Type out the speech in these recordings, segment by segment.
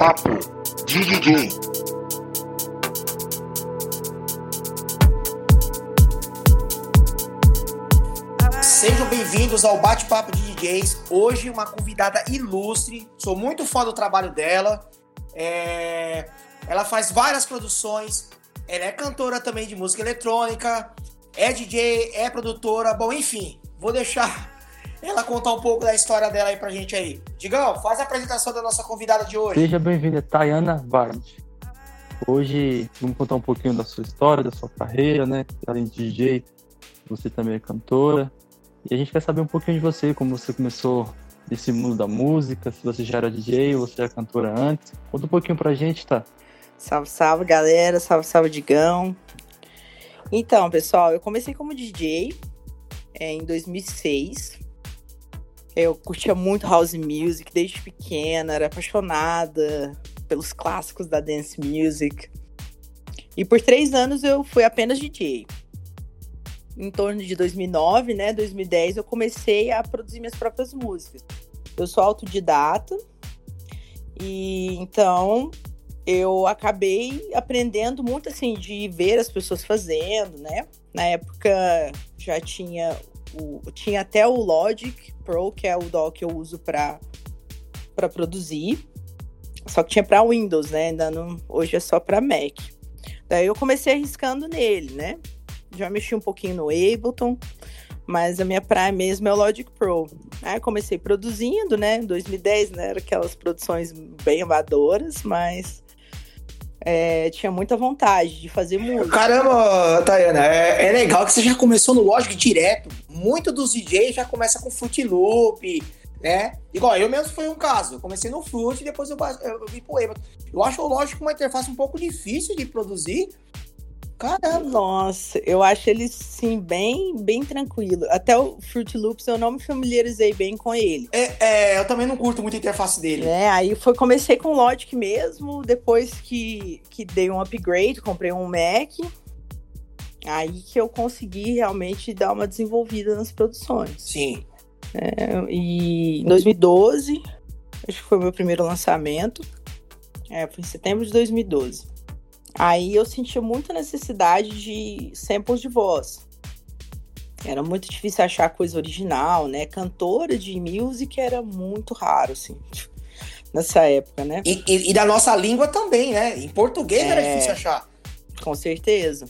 Papo de DJ. Sejam bem-vindos ao Bate-Papo de DJs. Hoje, uma convidada ilustre. Sou muito fã do trabalho dela. É... Ela faz várias produções. Ela é cantora também de música eletrônica. É DJ, é produtora. Bom, enfim, vou deixar ela contar um pouco da história dela aí pra gente aí. Digão, faz a apresentação da nossa convidada de hoje. Seja bem-vinda, Tayana Vargas. Hoje vamos contar um pouquinho da sua história, da sua carreira, né? Além de DJ, você também é cantora. E a gente quer saber um pouquinho de você, como você começou nesse mundo da música, se você já era DJ ou você era cantora antes. Conta um pouquinho pra gente, tá? Salve, salve, galera. Salve, salve, Digão. Então, pessoal, eu comecei como DJ é, em 2006. Eu curtia muito house music desde pequena, era apaixonada pelos clássicos da dance music. E por três anos eu fui apenas DJ. Em torno de 2009, né, 2010, eu comecei a produzir minhas próprias músicas. Eu sou autodidata e então eu acabei aprendendo muito assim de ver as pessoas fazendo, né? Na época já tinha o, tinha até o Logic Pro, que é o DAW que eu uso para produzir. Só que tinha para Windows, né? Ainda não, hoje é só para Mac. Daí eu comecei arriscando nele, né? Já mexi um pouquinho no Ableton, mas a minha praia mesmo é o Logic Pro. Aí comecei produzindo, né? Em 2010, né? Era aquelas produções bem amadoras, mas é, tinha muita vontade de fazer música. Caramba, Tayana, é, é, legal que você já começou no Logic direto. Muito dos DJs já começa com Fruit Loop, né? Igual, eu mesmo foi um caso. Eu comecei no Fruit e depois eu, eu, eu pro. Eu acho o Logic uma interface um pouco difícil de produzir, Caramba! Nossa, eu acho ele sim bem, bem tranquilo. Até o Fruit Loops eu não me familiarizei bem com ele. É, é, eu também não curto muito a interface dele. É, aí foi, comecei com Logic mesmo, depois que, que dei um upgrade, comprei um Mac. Aí que eu consegui realmente dar uma desenvolvida nas produções. Sim. É, e em 2012, acho que foi o meu primeiro lançamento. É, foi em setembro de 2012. Aí eu sentia muita necessidade de samples de voz. Era muito difícil achar coisa original, né? Cantora de music era muito raro, assim, nessa época, né? E, e, e da nossa língua também, né? Em português é, era difícil achar. Com certeza.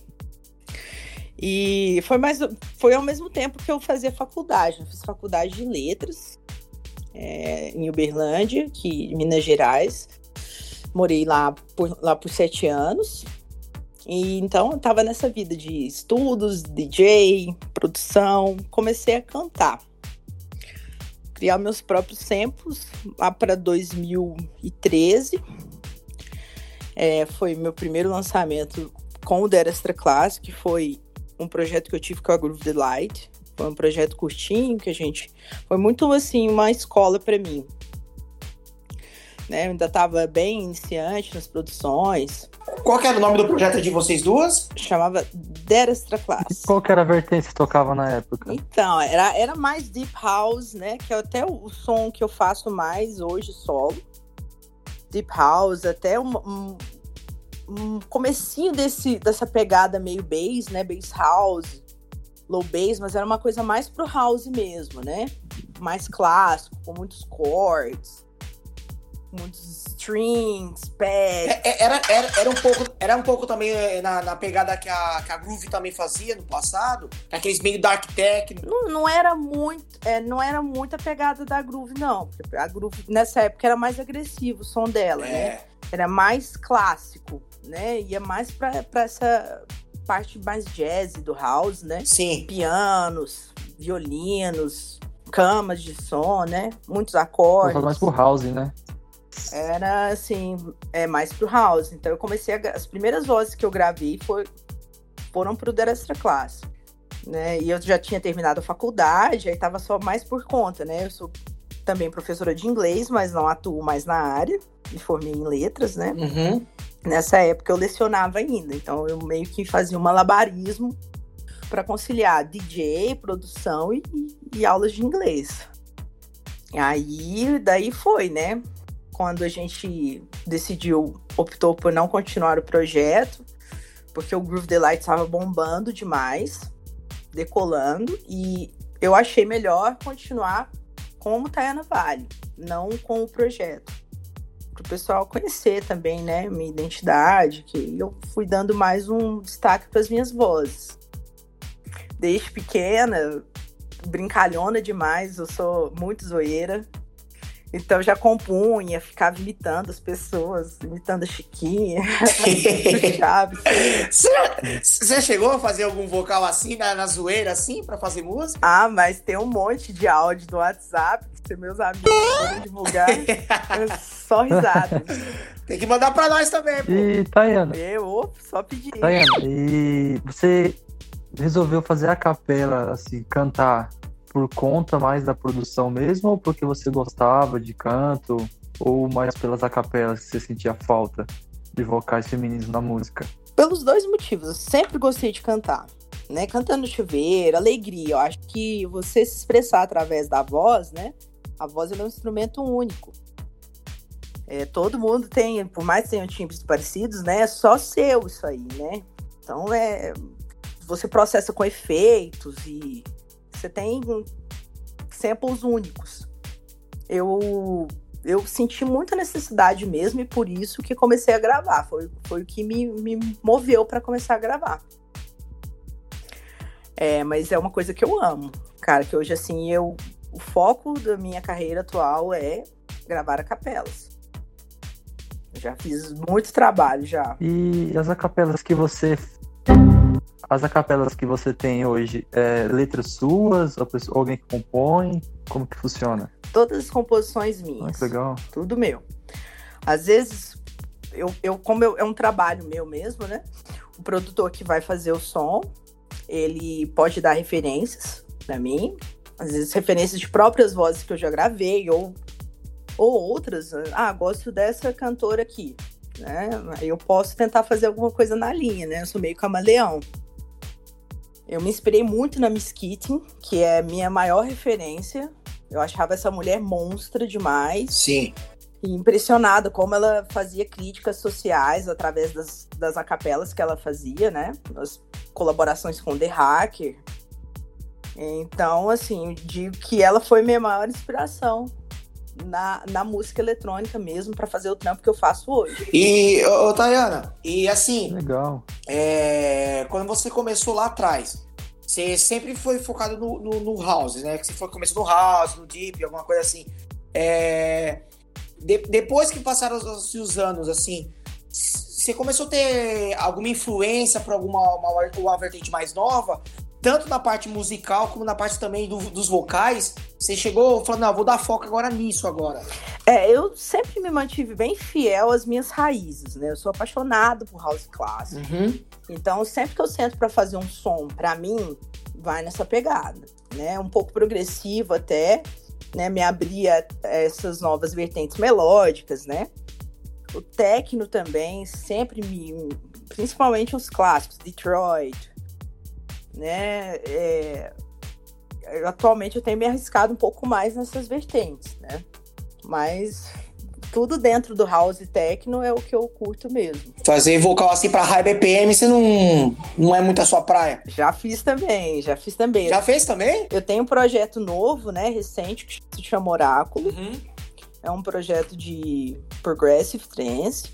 E foi mais foi ao mesmo tempo que eu fazia faculdade. Eu fiz faculdade de letras é, em Uberlândia, que Minas Gerais. Morei lá por, lá por sete anos. E então eu tava nessa vida de estudos, DJ, produção, comecei a cantar. Criar meus próprios samples lá para 2013. É, foi meu primeiro lançamento com o The Extra Class, que foi um projeto que eu tive com a Groove Delight. Foi um projeto curtinho que a gente. Foi muito assim, uma escola para mim né? Eu ainda estava bem iniciante nas produções. Qual que era o nome do projeto de vocês duas? Chamava Der Extra Class. qual que era a vertente que tocava na época? Então, era, era mais Deep House, né? Que é até o, o som que eu faço mais hoje solo. Deep House, até um, um, um comecinho desse, dessa pegada meio bass, né? Bass House, low bass, mas era uma coisa mais pro house mesmo, né? Mais clássico, com muitos chords muitos strings, pads. É, é, era, era, era, um pouco, era um pouco também é, na, na pegada que a, que a Groove também fazia no passado, aqueles meio dark tech. Não, não era muito, é, não era muito a pegada da Groove, não. A Groove nessa época era mais agressivo o som dela, né? é. né? Era mais clássico, né? Ia mais pra, pra essa parte mais jazz do house, né? Sim. Pianos, violinos, camas de som, né? Muitos acordes. Mais pro house, né? Era assim, é mais pro house. Então eu comecei a, as primeiras vozes que eu gravei foi, foram pro The Extra Class. Né? E eu já tinha terminado a faculdade, aí tava só mais por conta, né? Eu sou também professora de inglês, mas não atuo mais na área. Me formei em letras, né? Uhum. Nessa época eu lecionava ainda, então eu meio que fazia um malabarismo para conciliar DJ, produção e, e aulas de inglês. Aí daí foi, né? Quando a gente decidiu, optou por não continuar o projeto, porque o Groove Delight estava bombando demais, decolando, e eu achei melhor continuar como Tayana Vale, não com o projeto. Para o pessoal conhecer também, né, minha identidade, que eu fui dando mais um destaque para as minhas vozes. Desde pequena, brincalhona demais, eu sou muito zoeira, então já compunha, ficava imitando as pessoas, imitando a Chiquinha, Chaves. Você chegou a fazer algum vocal assim, na, na zoeira, assim, para fazer música? Ah, mas tem um monte de áudio do WhatsApp que meus amigos forem divulgar, só risada. Tem que mandar pra nós também, pô. E, Tayana, Eu, só pedir. Tayana, e você resolveu fazer a capela, assim, cantar por conta mais da produção mesmo, ou porque você gostava de canto, ou mais pelas acapelas que você sentia falta de vocais femininos na música? Pelos dois motivos. Eu sempre gostei de cantar. Né? Cantando chuveiro, alegria. Eu acho que você se expressar através da voz, né? A voz é um instrumento único. É, todo mundo tem, por mais que tenham timbres parecidos, né? É só seu isso aí, né? Então é. Você processa com efeitos e você tem samples únicos. Eu eu senti muita necessidade mesmo e por isso que comecei a gravar. Foi, foi o que me, me moveu para começar a gravar. É, mas é uma coisa que eu amo. Cara, que hoje, assim, eu. O foco da minha carreira atual é gravar a capelas. Eu já fiz muito trabalho já. E as acapelas que você. As acapelas que você tem hoje, é letras suas, ou pessoa- alguém que compõe? Como que funciona? Todas as composições Ah, minhas. que legal. tudo meu. Às vezes, eu, eu como eu- é um trabalho meu mesmo, né? O produtor que vai fazer o som, ele pode dar referências pra mim, às vezes referências de próprias vozes que eu já gravei, ou, ou outras. Ah, gosto dessa cantora aqui, né? Eu posso tentar fazer alguma coisa na linha, né? Eu sou meio camaleão. Eu me inspirei muito na Miss Keating, que é minha maior referência. Eu achava essa mulher monstra demais Sim. e impressionada como ela fazia críticas sociais através das, das acapelas que ela fazia, né? As colaborações com The Hacker. Então, assim, digo que ela foi minha maior inspiração na, na música eletrônica mesmo para fazer o trampo que eu faço hoje. E, ô, ô, Tayana, e assim, Legal. é, quando você começou lá atrás, você sempre foi focado no, no, no house, né? Que você foi, começou no house, no deep, alguma coisa assim. É, de- depois que passaram os, os anos, assim, você começou a ter alguma influência para alguma uma, uma vertente mais nova? Tanto na parte musical como na parte também do- dos vocais, você chegou falando, não, vou dar foco agora nisso agora. É, eu sempre me mantive bem fiel às minhas raízes, né? Eu sou apaixonado por house clássico. Então, sempre que eu sento para fazer um som, para mim, vai nessa pegada, né? Um pouco progressivo até, né? Me abria essas novas vertentes melódicas, né? O techno também sempre me, principalmente os clássicos, Detroit, né? É, atualmente eu tenho me arriscado um pouco mais nessas vertentes, né? Mas tudo dentro do house e techno é o que eu curto mesmo. Fazer vocal assim pra high BPM, você não, não é muito a sua praia. Já fiz também, já fiz também. Já fez também? Eu tenho um projeto novo, né, recente, que se chama Oráculo. É um projeto de Progressive Trance.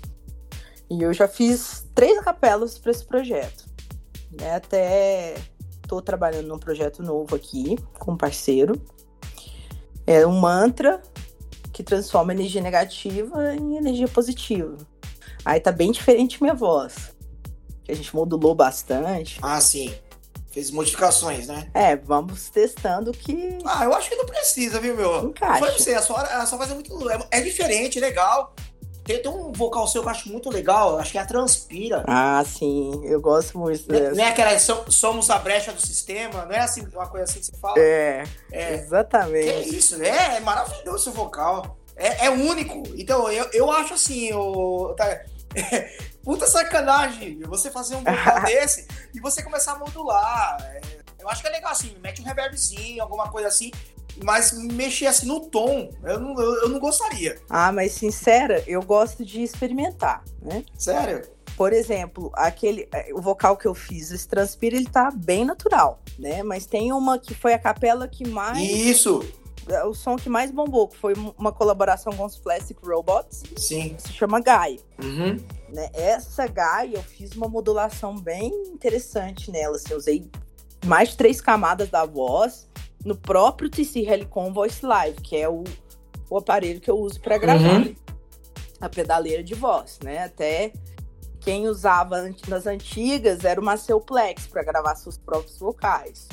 E eu já fiz três capelas para esse projeto. Né, até tô trabalhando num projeto novo aqui, com um parceiro. É um mantra que transforma energia negativa em energia positiva. Aí tá bem diferente minha voz. Que a gente modulou bastante. Ah, sim. Fez modificações, né? É, vamos testando que Ah, eu acho que não precisa, viu, meu? Encaixa. Foi você, a sua, a sua voz é muito. É, é diferente, legal. Tem, tem um vocal seu que eu acho muito legal, acho que é a Transpira. Ah, sim, eu gosto muito Não é- dessa. não é aquela so- somos a brecha do sistema, não é assim uma coisa assim que você fala? É, É. Exatamente. isso, né? É maravilhoso seu vocal. É, é único. Então, eu, eu acho assim, o. Tá, puta sacanagem você fazer um vocal desse e você começar a modular. É, eu acho que é legal assim, mete um reverbzinho, alguma coisa assim. Mas mexer assim no tom, eu não, eu, eu não gostaria. Ah, mas sincera, eu gosto de experimentar, né? Sério? Por exemplo, aquele eh, o vocal que eu fiz, esse Transpira, ele tá bem natural, né? Mas tem uma que foi a capela que mais Isso, o som que mais bombou, que foi uma colaboração com os Plastic Robots, sim. se chama Guy. Uhum. Né? Essa Guy, eu fiz uma modulação bem interessante nela. Assim, eu usei mais de três camadas da voz no próprio TC Helicon Voice Live, que é o, o aparelho que eu uso para gravar. Uhum. A pedaleira de voz, né? Até quem usava nas antigas era o Maceuplex para gravar seus próprios vocais.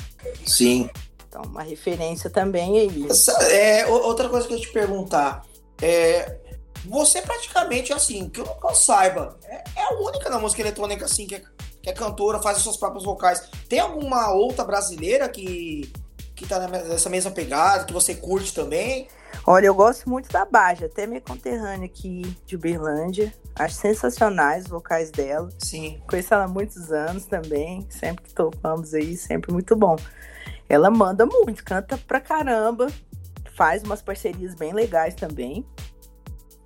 Sim. Então, uma referência também aí. É, o- outra coisa que eu ia te perguntar. É, você praticamente, assim, que eu não saiba, é, é a única na música eletrônica, assim, que é, que é cantora, faz os seus próprios vocais. Tem alguma outra brasileira que, que tá nessa mesma pegada, que você curte também? Olha, eu gosto muito da Baja, até minha conterrânea aqui de Uberlândia. Acho sensacionais os vocais dela. Sim. Conheço ela há muitos anos também. Sempre que tocamos aí, sempre muito bom. Ela manda muito, canta pra caramba. Faz umas parcerias bem legais também.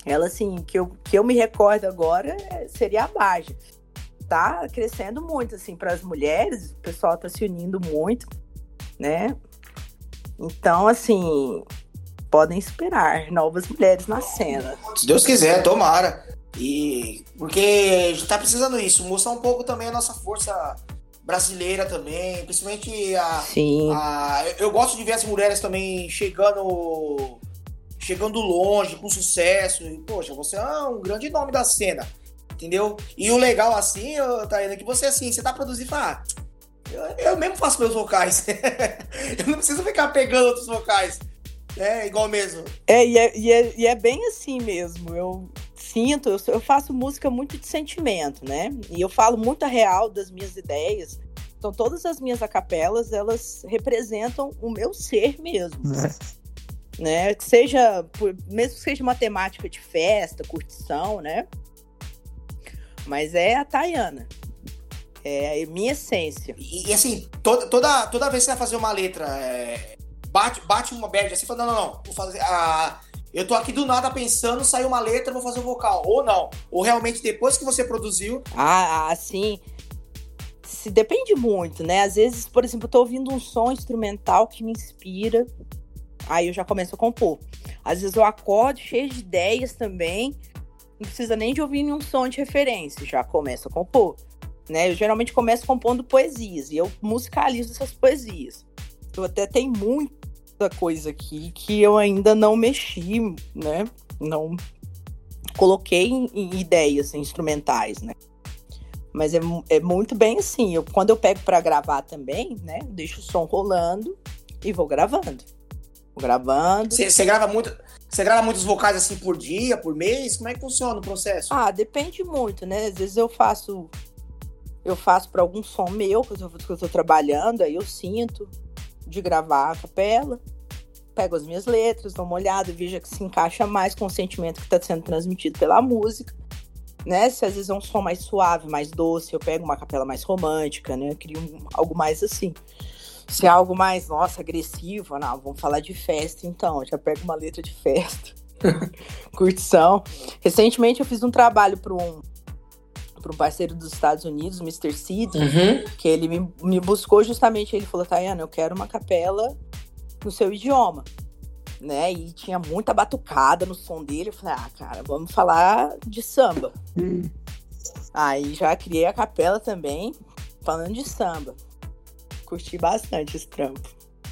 Ela, assim, que eu, que eu me recordo agora é- seria a Baja. Tá crescendo muito, assim, para as mulheres. O pessoal tá se unindo muito, né? Então, assim, podem esperar novas mulheres na cena. Se Deus quiser, tomara. E porque a gente tá precisando disso, mostrar um pouco também a nossa força brasileira também, principalmente a, Sim. a- eu- gosto de ver as mulheres também chegando chegando longe, com sucesso. E, poxa, você é um grande nome da cena, entendeu? E o legal assim, Thaína, é que você assim, você tá produzindo e fala, ah, eu, eu mesmo faço meus vocais. eu não preciso ficar pegando outros vocais. É igual mesmo. É e, é, e, é, e é bem assim mesmo. Eu sinto, eu, eu faço música muito de sentimento, né? E eu falo muito a real das minhas ideias. Então, todas as minhas acapelas, elas representam o meu ser mesmo, né? né? Que seja, por- mesmo que seja uma temática de festa, curtição, né? Mas é a Tayana. É a minha essência. E, e, assim, toda, toda, toda vez que você vai fazer uma letra, é, bate, bate uma bad assim, fala, não, não, não, vou fazer. A, eu tô aqui do nada pensando, saiu uma letra, vou fazer o vocal. Ou não. Ou realmente depois que você produziu. Ah, assim. Se depende muito, né? Às vezes, por exemplo, eu tô ouvindo um som instrumental que me inspira, aí eu já começo a compor. Às vezes eu acordo cheio de ideias também, não precisa nem de ouvir nenhum som de referência, já começo a compor. Né? Eu geralmente começo compondo poesias e eu musicalizo essas poesias. Eu até tenho muita coisa aqui que eu ainda não mexi, né? Não coloquei em, em ideias instrumentais, né? Mas é, é muito bem assim. Eu, quando eu pego pra gravar também, né? Deixo o som rolando e vou gravando. Vou gravando. Você, você grava muito. Você grava muitos vocais assim por dia, por mês? Como é que funciona o processo? Ah, depende muito, né? Às vezes eu faço. Eu faço para algum som meu que eu, tô trabalhando, aí eu sinto de gravar a capela, pego as minhas letras, dou uma olhada, vejo que se encaixa mais com o sentimento que está sendo transmitido pela música. Né? Se às vezes é um som mais suave, mais doce, eu pego uma capela mais romântica, né? Eu crio um- algo mais assim. Se é algo mais, nossa, agressivo, não, vamos falar de festa então. Eu já pego uma letra de festa. Curtição. Recentemente eu fiz um trabalho para um, pra um parceiro dos Estados Unidos, Mr. Seed, Uhum. que ele me, me buscou justamente, ele falou, Tayana, eu quero uma capela no seu idioma, né? E tinha muita batucada no som dele. Eu falei, ah, cara, vamos falar de samba. E Aí já criei a capela também, falando de samba. Curti bastante esse trampo.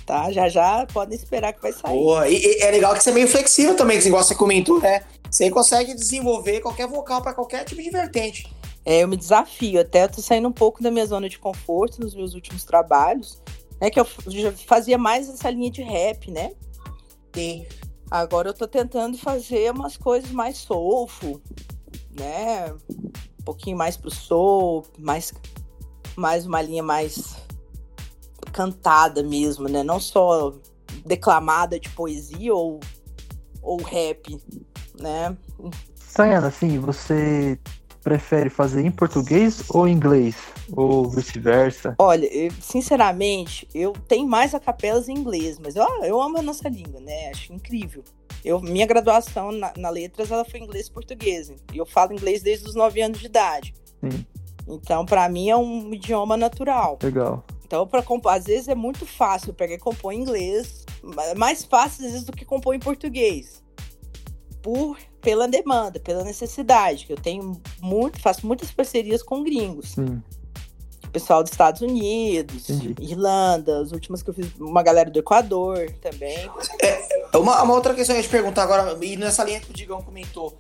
Tá? Já já podem esperar que vai sair. Boa. E, e é legal que você é meio flexível também, que igual você comentou, né? Você consegue desenvolver qualquer vocal para qualquer tipo de vertente. É, eu me desafio. Até eu tô saindo um pouco da minha zona de conforto nos meus últimos trabalhos. Né, que eu já fazia mais essa linha de rap, né? Sim. Agora eu tô tentando fazer umas coisas mais soulful, né? Um pouquinho mais pro soul, mais, mais uma linha mais cantada mesmo, né? Não só declamada de poesia ou, ou rap, né? Sayana, assim, você prefere fazer em português ou em inglês? Ou vice-versa? Olha, eu, sinceramente, eu tenho mais a capelas em inglês, mas eu, eu amo a nossa língua, né? Acho incrível. Eu, minha graduação na, na letras ela foi inglês e português. E eu falo inglês desde os 9 anos de idade. Sim. Então, para mim, é um idioma natural. Legal. Então, para compor, às vezes é muito fácil pegar e compor em inglês, mais fácil às vezes do que compor em português. Por pela demanda, pela necessidade, que eu tenho muito, faço muitas parcerias com gringos. Sim. Pessoal dos Estados Unidos, Entendi. Irlanda, as últimas que eu fiz, uma galera do Equador também. Uma, uma outra questão que eu ia te perguntar agora, e nessa linha que o Digão comentou,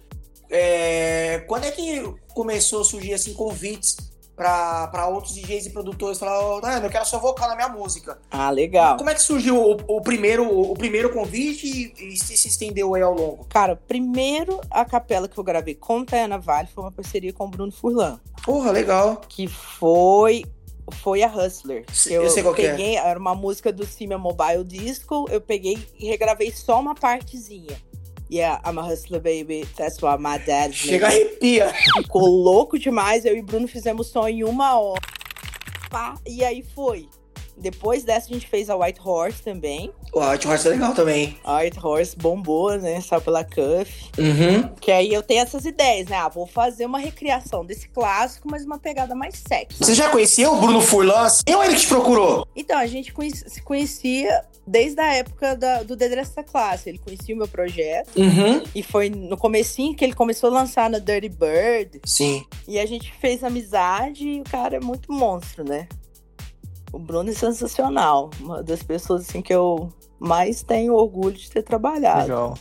é, quando é que começou a surgir assim convites para outros DJs e produtores falar, oh, Daiane, eu quero seu vocal na minha música. Ah, legal. Como é que surgiu o, o primeiro, o primeiro convite e, e se, se estendeu aí ao longo? Cara, primeiro a capela que eu gravei com Tayana Vale foi uma parceria com o Bruno Furlan, Porra, legal. que foi foi a Hustler. Que eu sei qual é. peguei, era uma música do Simia Mobile Disco, eu peguei e regravei só uma partezinha. Yeah, I'm a hustler, baby. That's what my dad Chega arrepia. Ficou louco demais. Eu e Bruno fizemos som em uma hora. Pá, e aí foi. Depois dessa, a gente fez a White Horse também. O White Horse é legal também. A White Horse bombou, né? Saiu pela Cuff. Uhum. Que aí eu tenho essas ideias, né? Ah, vou fazer uma recriação desse clássico, mas uma pegada mais sexy. Você já conhecia o Bruno Furlan assim, ou ele que te procurou? Então, a gente se conhecia desde a época da- do The Dress da Classe. Ele conhecia o meu projeto. Uhum. E foi no comecinho que ele começou a lançar no Dirty Bird. Sim. E a gente fez amizade e o cara é muito monstro, né? O Bruno é sensacional. Uma das pessoas assim que eu mais tenho orgulho de ter trabalhado. Legal.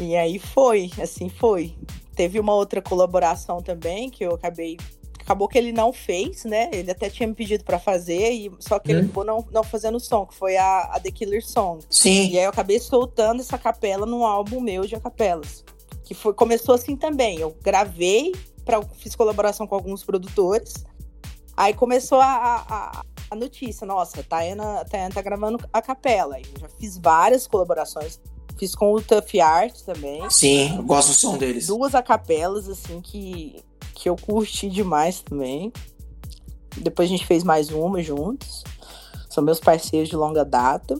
E aí foi, assim foi. Teve uma outra colaboração também que eu acabei. Acabou que ele não fez, né? Ele até tinha me pedido pra fazer, e só que ele Hum. acabou não, não fazendo o som, que foi a, a The Killer Song. Sim. E aí eu acabei soltando essa capela num álbum meu de acapelas. Que foi, começou assim também. Eu gravei, pra, fiz colaboração com alguns produtores. Aí começou a, a, a- notícia, nossa, a Tayana, a Tayana tá gravando a capela. Eu já fiz várias colaborações. Fiz com o Tough Art também. Sim, eu gosto do som deles. Duas acapelas, assim, que, que eu curti demais também. Depois a gente fez mais uma juntos. São meus parceiros de longa data.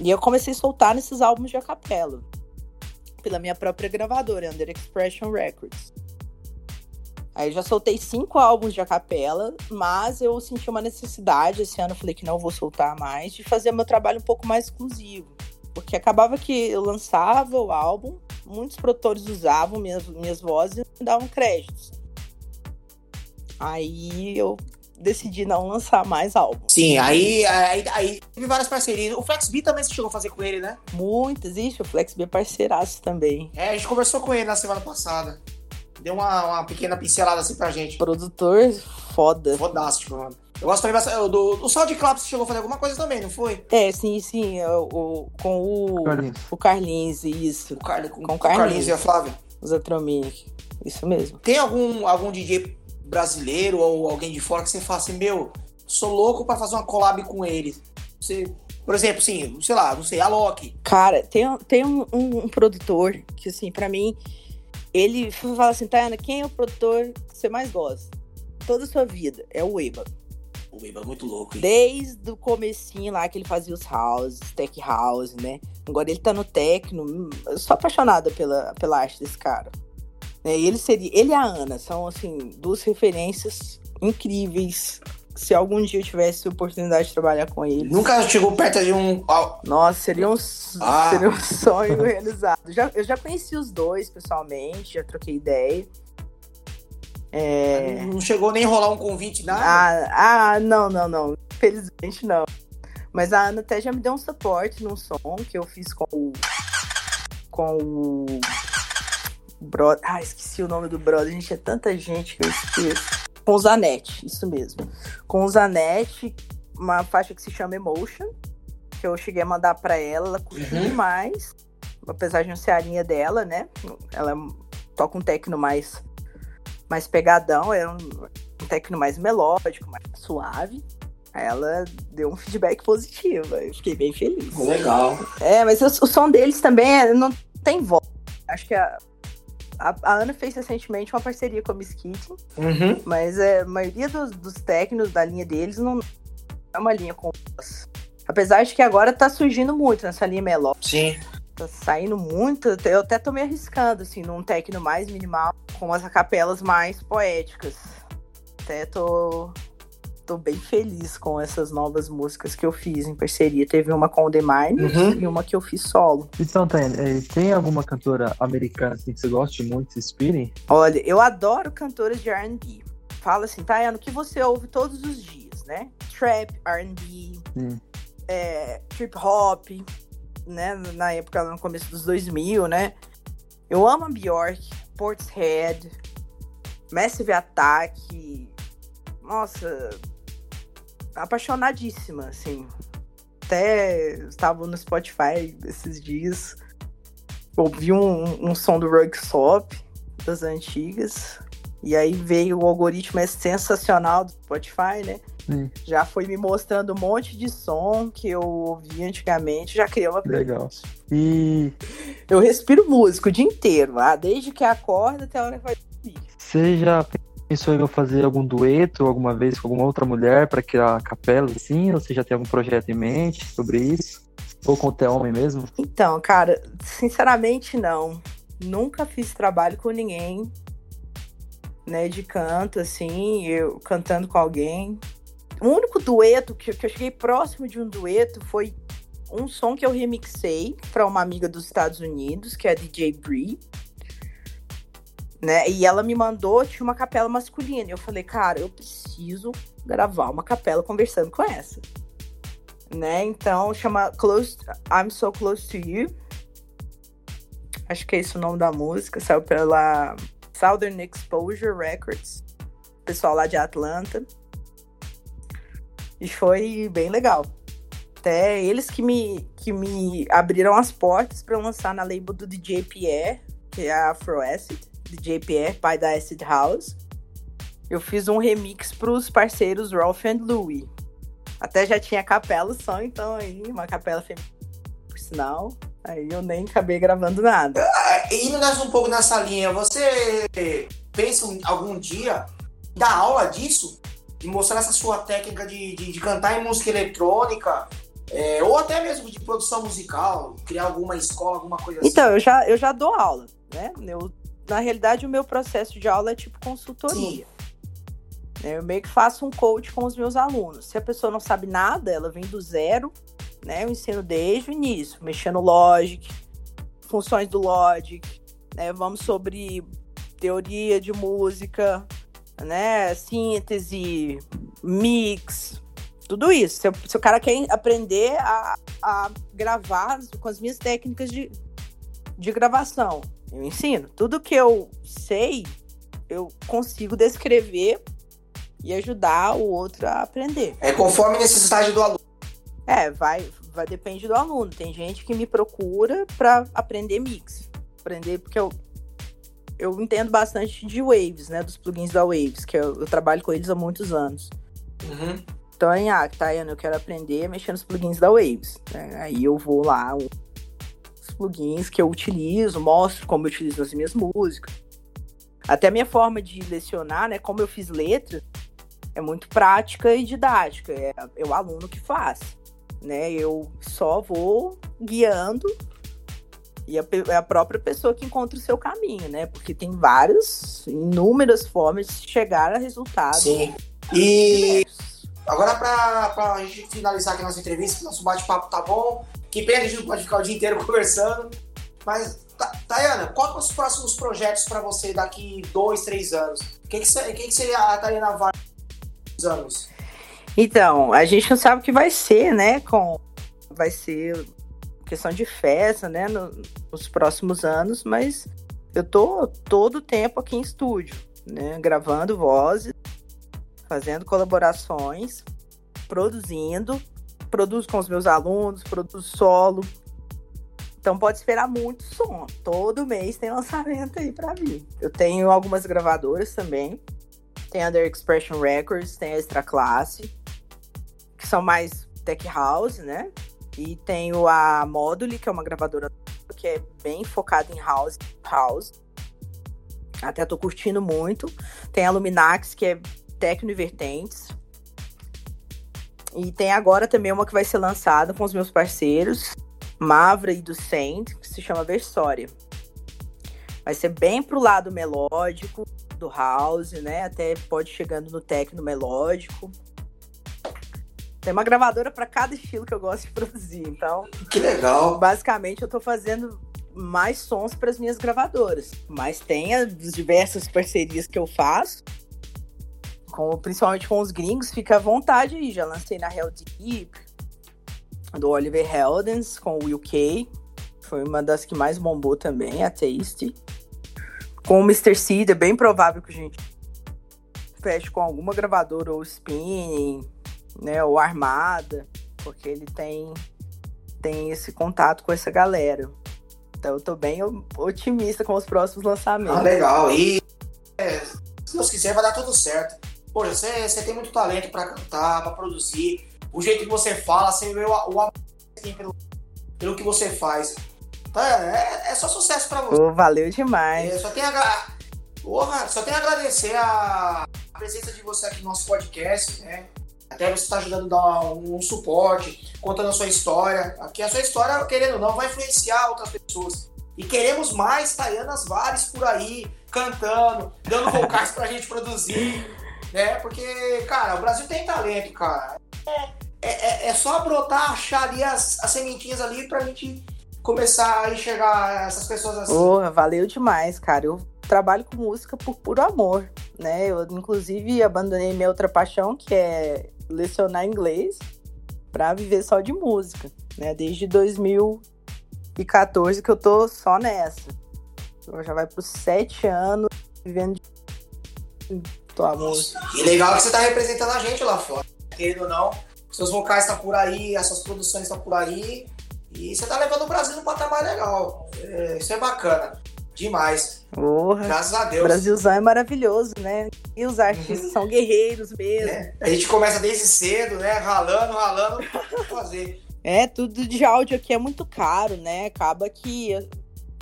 E eu comecei a soltar nesses álbuns de acapela. Pela minha própria gravadora, Under Expression Records. Aí eu já soltei cinco álbuns de acapela, mas eu senti uma necessidade, esse ano falei que não vou soltar mais, de fazer meu trabalho um pouco mais exclusivo. Porque acabava que eu lançava o álbum, muitos produtores usavam minhas, minhas vozes e me davam créditos. Aí eu decidi não lançar mais álbum. Sim, aí, aí, aí teve várias parcerias. O Flex B também você chegou a fazer com ele, né? Muitas, ixi, o Flex B é parceiraço também. É, a gente conversou com ele na semana passada. Deu uma, uma pequena pincelada assim pra gente. Produtor foda. Fodástico, mano. Eu gosto também bastante. Do, do Soundcloud você chegou a fazer alguma coisa também, não foi? É, sim, sim, o, o- com o, Carlinhos. o Carlinhos, isso. O com, Com com o Carlinhos Carlinhos. e a Flávia. O Zatrominic. Isso mesmo. Tem algum, algum DJ brasileiro ou alguém de fora que você fala assim, meu, sou louco pra fazer uma collab com ele? Você, por exemplo, assim, sei lá, não sei, a Loki. Cara, tem, tem um, um- um produtor que, assim, pra mim, ele fala assim, Tayana, quem é o produtor que você mais gosta? Toda a sua vida. É o Eba. O Iba é muito louco, hein? Desde o comecinho lá que ele fazia os houses, tech house, né? Agora ele tá no techno. hum, Eu sou apaixonada pela, pela arte desse cara. Né, E ele seria, ele e a Ana são assim duas referências incríveis. Se algum dia eu tivesse a oportunidade de trabalhar com eles, Nunca chegou perto de um. nossa, seria um, Ah. seria um sonho realizado. Já, eu já conheci os dois pessoalmente, já troquei ideia. É, Não chegou nem rolar um convite, nada. Ah, ah, não, não, não. Felizmente não. Mas a Ana até já me deu um suporte num som que eu fiz com o. Com o. Brother. Ah, esqueci o nome do brother. Gente, é tanta gente que eu esqueço. Com o Zanetti, isso mesmo. Com o Zanetti, uma faixa que se chama Emotion. Que eu cheguei a mandar pra ela, ela curtiu Uhum. demais. Apesar de não ser a linha dela, né? Ela toca um techno mais, mais pegadão, é um, um techno mais melódico, mais suave. Aí ela deu um feedback positivo, eu fiquei bem feliz. Legal. É, mas o, o som deles também é- não tem voz. Acho que a, A, a Ana fez recentemente uma parceria com a Miss Kitty, Uhum. mas é, a maioria dos, dos técnicos da linha deles não é uma linha com voz. Apesar de que agora tá surgindo muito nessa linha melódica. Sim. Tá saindo muito. Eu até tô me arriscando, assim, num techno mais minimal, com as capelas mais poéticas. Até tô, tô bem feliz com essas novas músicas que eu fiz em parceria. Teve uma com o The Miners Uhum. e uma que eu fiz solo. Então, Tânia, eh, tem alguma cantora americana assim, que você goste muito, se inspire? Olha, eu adoro cantoras de R&B. Fala assim, Tayana, o que você ouve todos os dias, né? Trap, R&B, é, trip hop, né? Na época, no começo dos 2000, né? Eu amo a Bjork, Portishead, Massive Attack. Nossa, apaixonadíssima, assim. Até estava no Spotify esses dias. Ouvi um, um som do Rugstop das antigas. E aí veio o algoritmo é sensacional do Spotify, né? Hum. Já foi me mostrando um monte de som que eu ouvi antigamente, já criou uma Legal. E Eu respiro música o dia inteiro, ah, desde que acorda até a hora que vai dormir. você já pensou em fazer algum dueto alguma vez com alguma outra mulher para criar capela assim? Ou você já tem algum projeto em mente sobre isso? Ou com o homem mesmo? Então, cara, sinceramente não. Nunca fiz trabalho com ninguém, né, de canto, assim, eu cantando com alguém. O único dueto que, que eu cheguei próximo de um dueto foi um som que eu remixei para uma amiga dos Estados Unidos, que é a DJ Brie. Né? E ela me mandou, tinha uma capela masculina. E eu falei, cara, eu preciso gravar uma capela conversando com essa. Né? Então chama Close, I'm So Close to You. Acho que é esse o nome da música. Saiu pela Southern Exposure Records. Pessoal lá de Atlanta. E foi bem legal. Até eles que me, que me abriram as portas para lançar na label do DJ Pierre, que é a Afro Acid. DJ Pierre, pai da Acid House. Eu fiz um remix para os parceiros Rolf and Louie. Até já tinha capela só, então aí, uma capela feminina, por sinal. Aí eu nem acabei gravando nada. Indo nessa- um pouco nessa linha, você pensa um- algum dia dar aula disso? De mostrar essa sua técnica de, de, de cantar em música eletrônica? é, ou até mesmo de produção musical? Criar alguma escola, alguma coisa assim? Então, eu já, eu já dou aula, né? Eu, na realidade, o meu processo de aula é tipo consultoria. né? Eu meio que faço um coach com os meus alunos. Se a pessoa não sabe nada, ela vem do zero, né? Eu ensino desde o início, mexendo no Logic, funções do Logic, né? Vamos sobre teoria de música, né? Síntese, mix, tudo isso. Se, o- se o cara quer aprender a, a gravar com as minhas técnicas de, de gravação, eu ensino. Tudo que eu sei, eu consigo descrever e ajudar o outro a aprender. É conforme a necessidade do aluno. É, vai, vai depende do aluno. Tem gente que me procura para aprender mix. Aprender porque eu eu entendo bastante de Waves, né, dos plugins da Waves, que eu, eu trabalho com eles há muitos anos. Uhum. Então, ah, Tayana, eu quero aprender a mexer nos plugins da Waves. né? Aí eu vou lá, plugins que eu utilizo, mostro como eu utilizo nas minhas músicas. Até a minha forma de lecionar, né, como eu fiz letra, é muito prática e didática. É, é o aluno que faz, né? Eu só vou guiando e a, é a própria pessoa que encontra o seu caminho, né? Porque tem várias, inúmeras formas de chegar a resultados. Sim. E diversos. agora, pra, pra gente finalizar aqui nossa entrevista, nosso bate-papo tá bom. Que pena que a gente não pode ficar o dia inteiro conversando. Mas, Ta- Tayana, quais são os próximos projetos pra você daqui dois, três anos? O que, que, que, seria a Tayana vai nos anos? Então, a gente não sabe o que vai ser, né? Com vai ser questão de festa, né? no- nos próximos anos, mas eu tô todo o tempo aqui em estúdio, né? Gravando vozes, fazendo colaborações, produzindo, produzo com os meus alunos, produzo solo. Então pode esperar muito som. Todo mês tem lançamento aí pra vir. Eu tenho algumas gravadoras também. Tem a The Expression Records, tem a Extra Classe, que são mais tech house, né? E tenho a Moduli, que é uma gravadora que é bem focada em house. house. Até tô curtindo muito. Tem a Luminax, que é Tecno e Vertentes. E tem agora também uma que vai ser lançada com os meus parceiros, Mavra e do Saint, que se chama Versória. Vai ser bem pro lado melódico do house, né? Até pode chegando no techno melódico. Tem uma gravadora para cada estilo que eu gosto de produzir. Então, que legal. Basicamente, eu tô fazendo mais sons para as minhas gravadoras. Mas tem as diversas parcerias que eu faço com, principalmente com os gringos, fica à vontade aí. Já lancei na Hell Deep, do Oliver Heldens, com o Will K. Foi uma das que mais bombou também, a Taste. Com o Mr. Seed, é bem provável que a gente feche com alguma gravadora ou spinning, né, ou armada, porque ele tem, tem esse contato com essa galera. Então eu tô bem otimista com os próximos lançamentos. Ah, legal. E é, se Deus quiser, vai dar tudo certo. Poxa, você, você tem muito talento para cantar, para produzir. O jeito que você fala, você vê o, o amor que tem pelo, pelo que você faz. Tá, é, é só sucesso para você. Oh, valeu demais. É, só tem a, Porra, só tenho a agradecer a, a, presença de você aqui no nosso podcast, né? Até você está ajudando a dar um, um, suporte, contando a sua história. Aqui a sua história, querendo ou não, vai influenciar outras pessoas. E queremos mais Taianas Vares por aí, cantando, dando vocais pra gente produzir né? Porque, cara, o Brasil tem talento, cara. É, é, é só brotar, achar ali as, as sementinhas ali pra gente começar a enxergar essas pessoas assim. Porra, valeu demais, cara. Eu trabalho com música por puro amor, né? Eu, inclusive, abandonei minha outra paixão, que é lecionar inglês, pra viver só de música, né? Desde 2014 que eu tô só nessa. Eu já vai por sete anos vivendo de tua música. E legal que você tá representando a gente lá fora. Querendo ou não, seus vocais estão tá por aí, as suas produções estão tá por aí. E você tá levando o Brasil num patamar legal. É, isso é bacana. Demais. Porra. Graças a Deus. O Brasilzão é maravilhoso, né? E os artistas uhum. são guerreiros mesmo. É. A gente começa desde cedo, né? Ralando, ralando, pra fazer. É, tudo de áudio aqui é muito caro, né? Acaba que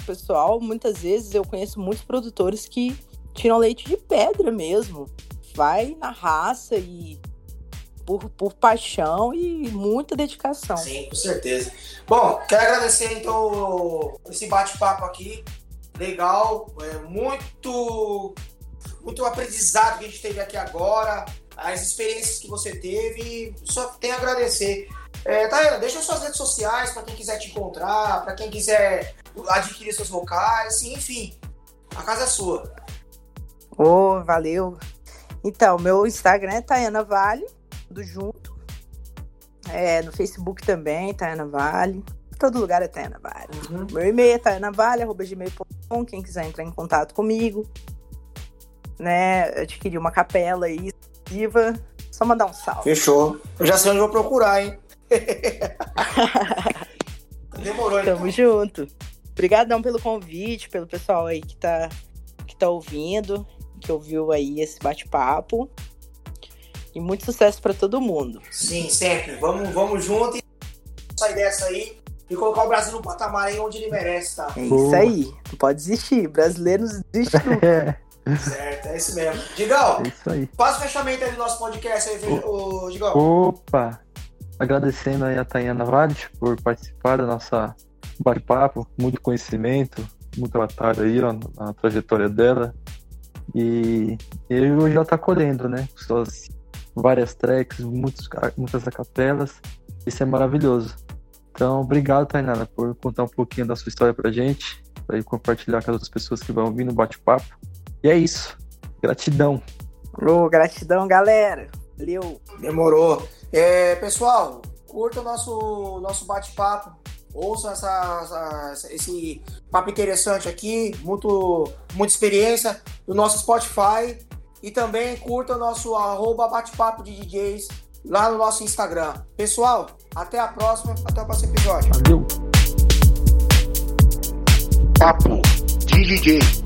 o pessoal, muitas vezes, eu conheço muitos produtores que tiram leite de pedra mesmo. Vai na raça e por, por paixão e muita dedicação. Sim, com certeza. Bom, quero agradecer então esse bate-papo aqui. Legal, é muito muito aprendizado que a gente teve aqui agora, as experiências que você teve, só tenho a agradecer. É, Tayana, deixa suas redes sociais para quem quiser te encontrar, para quem quiser adquirir seus vocais, enfim, a casa é sua. Oh, valeu. Então, meu Instagram é Tayana Vale, do Junto. É, no Facebook também, Tayana Vale. Todo lugar é Tayana Vale. Uhum. Meu e-mail é tayanavale.gmail.com, quem quiser entrar em contato comigo. Né, adquirir uma capela aí, viva, só mandar um salve. Fechou. Eu já sei onde vou procurar, hein? Demorou, então. Tamo junto. Obrigadão pelo convite, pelo pessoal aí que tá, que tá ouvindo que ouviu aí esse bate-papo. E muito sucesso para todo mundo. Sim, sempre. Vamos, vamos junto e sair dessa aí e colocar o Brasil no patamar aí onde ele merece, tá? É isso aí. Não pode desistir. Brasileiros desistem nunca. certo, é isso mesmo. Digão, é isso aí. faz o fechamento aí do nosso podcast aí, o, o Digão. Opa! Agradecendo aí a Tayana Vade por participar da nossa bate-papo, muito conhecimento, muita batalha aí ó, na trajetória dela. E ele já está colhendo, né? Suas várias tracks, muitos, muitas acapelas. Isso é maravilhoso. Então, obrigado, Tainara, por contar um pouquinho da sua história pra gente, para compartilhar com as pessoas que vão ouvir no bate-papo. E é isso. Gratidão. Oh, gratidão, galera. Valeu. Demorou. É, pessoal, curta o nosso, nosso bate-papo ouçam essa, essa, esse papo interessante aqui, muito, muita experiência do nosso Spotify e também curta o nosso arroba bate-papo de DJs lá no nosso Instagram. Pessoal, até a próxima, até o próximo episódio. Valeu! Papo de DJ.